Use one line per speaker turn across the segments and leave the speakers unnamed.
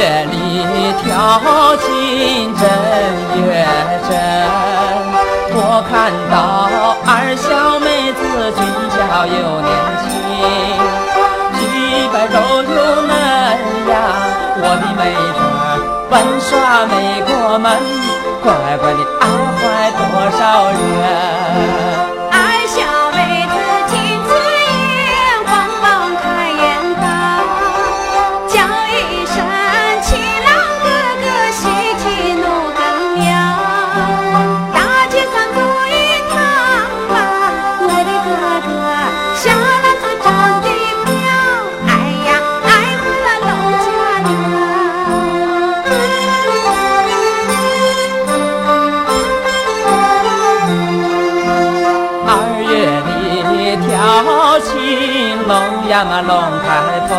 月里调琴真月真。我看到二小妹子俊俏又年轻，举白肉又嫩呀，我的妹子玩耍没过门，乖乖的爱坏多少人。呀嘛龙抬头，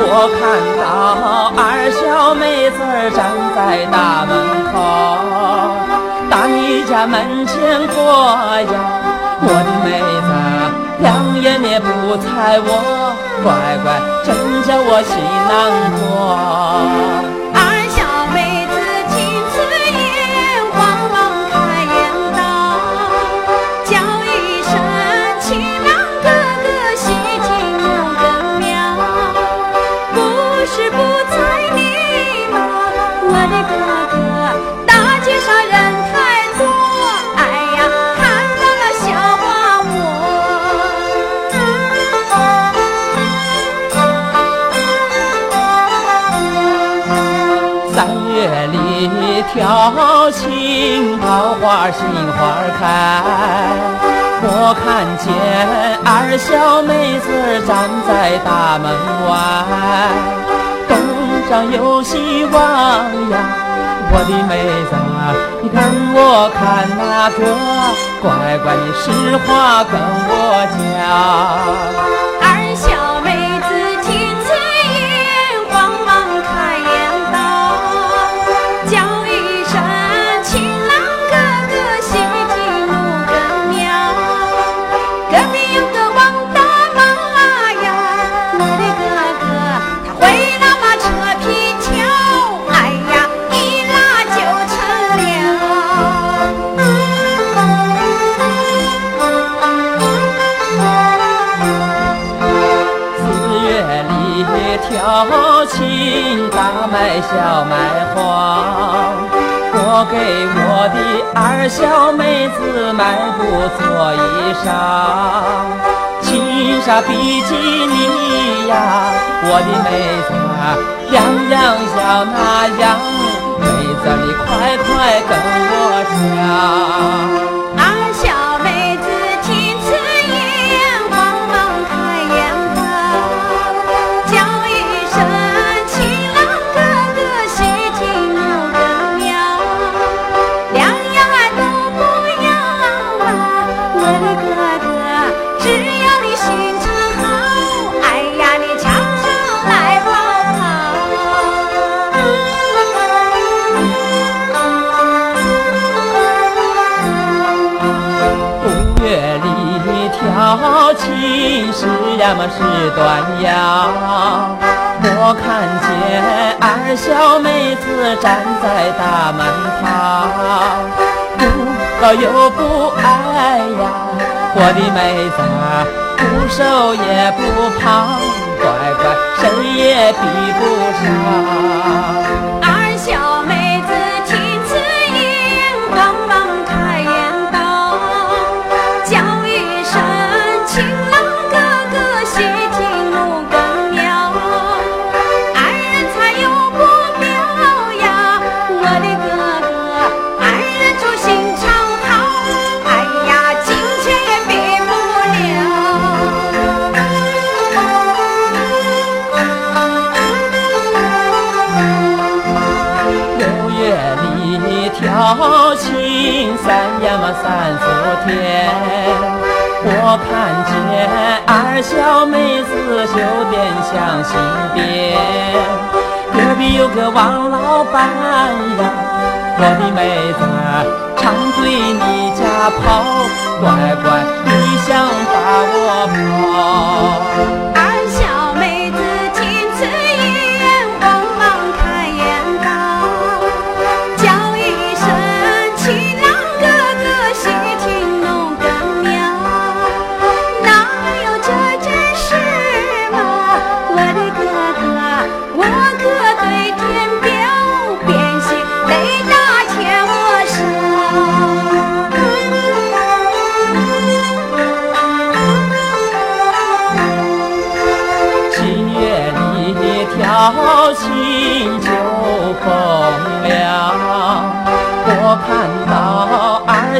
我看到二小妹子站在大门口，大你家门前过呀，我的妹子两眼也不睬我，乖乖真叫我心难过。挑情桃花杏花开，我看见二小妹子站在大门外，东张又西望呀，我的妹子，你看我看那个，乖乖的实话跟我讲。我的二小妹子迈步做衣裳，轻纱比基尼呀，我的妹子样样像那样，妹子你快快跟我讲。那么是端阳，我看见二小妹子站在大门旁，不高又不矮呀，我的妹子不瘦也不胖，乖乖谁也比不上。我看见二小妹子绣点像新边，隔壁有个王老板呀，我的妹子常对你家跑，乖乖你想把我
抱。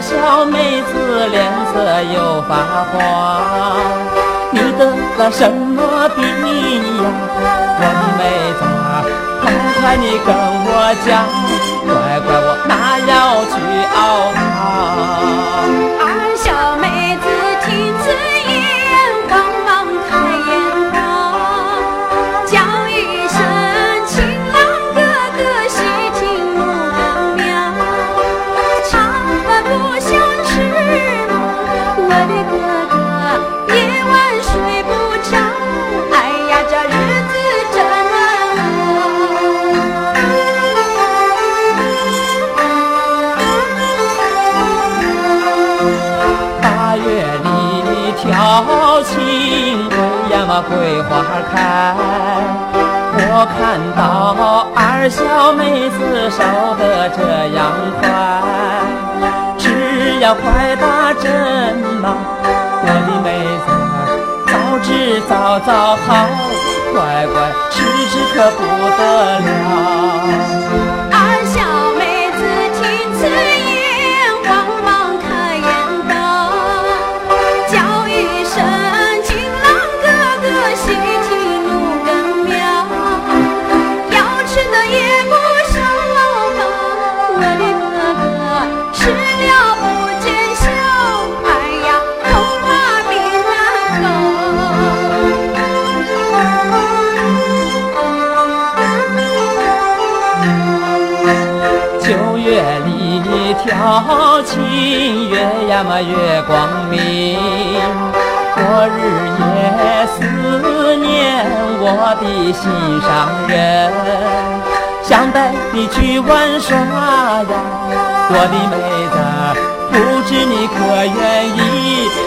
小妹子
脸色又发黄。你得了什么病呀，我妹子？快快你跟我讲，桂花开。我看到二小妹子瘦得这样快，只要快打针嘛，我的妹子早治早早好，乖乖吃吃可不得了。挑情，月呀嘛月光明。我日夜思念我的心上人，想带你去玩耍呀，我的妹子，不知你可愿意？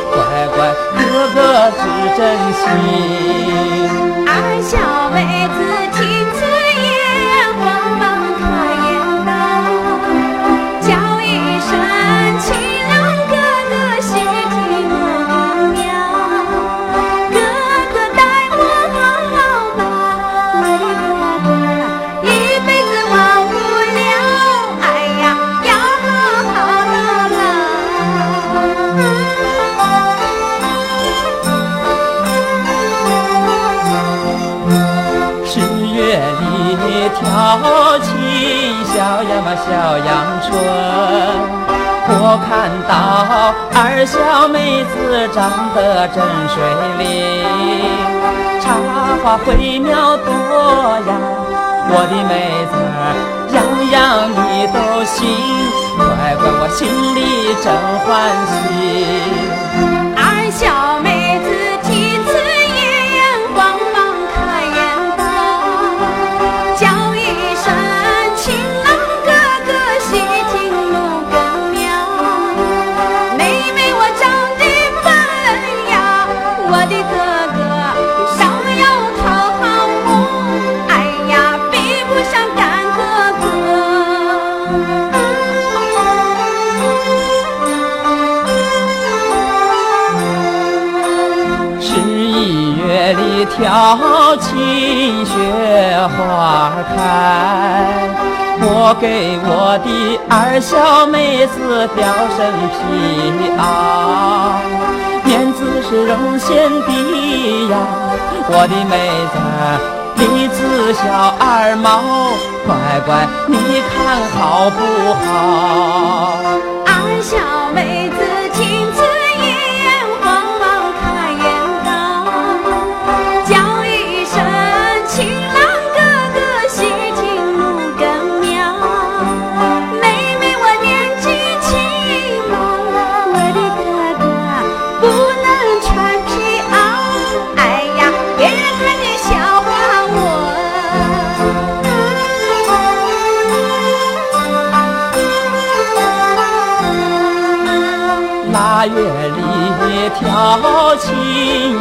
乖乖，哥哥是真心。
二小妹子听
小阳春。我看到二小妹子长得真水灵，插花会苗多呀，我的妹子样样你都行，乖乖我心里真欢喜。飘起，雪花开。我给我的二小妹子雕身皮袄，面子是绒线的呀，我的妹子，里子小二毛，乖乖你看好不好？
二小妹子
里挑亲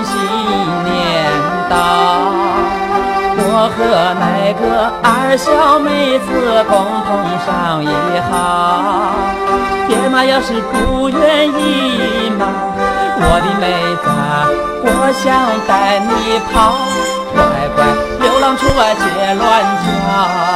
新年到，我和那个二小妹子共同商议好，爹妈要是不愿意嘛，我的妹子，我想带你跑，乖乖流浪出啊街乱叫。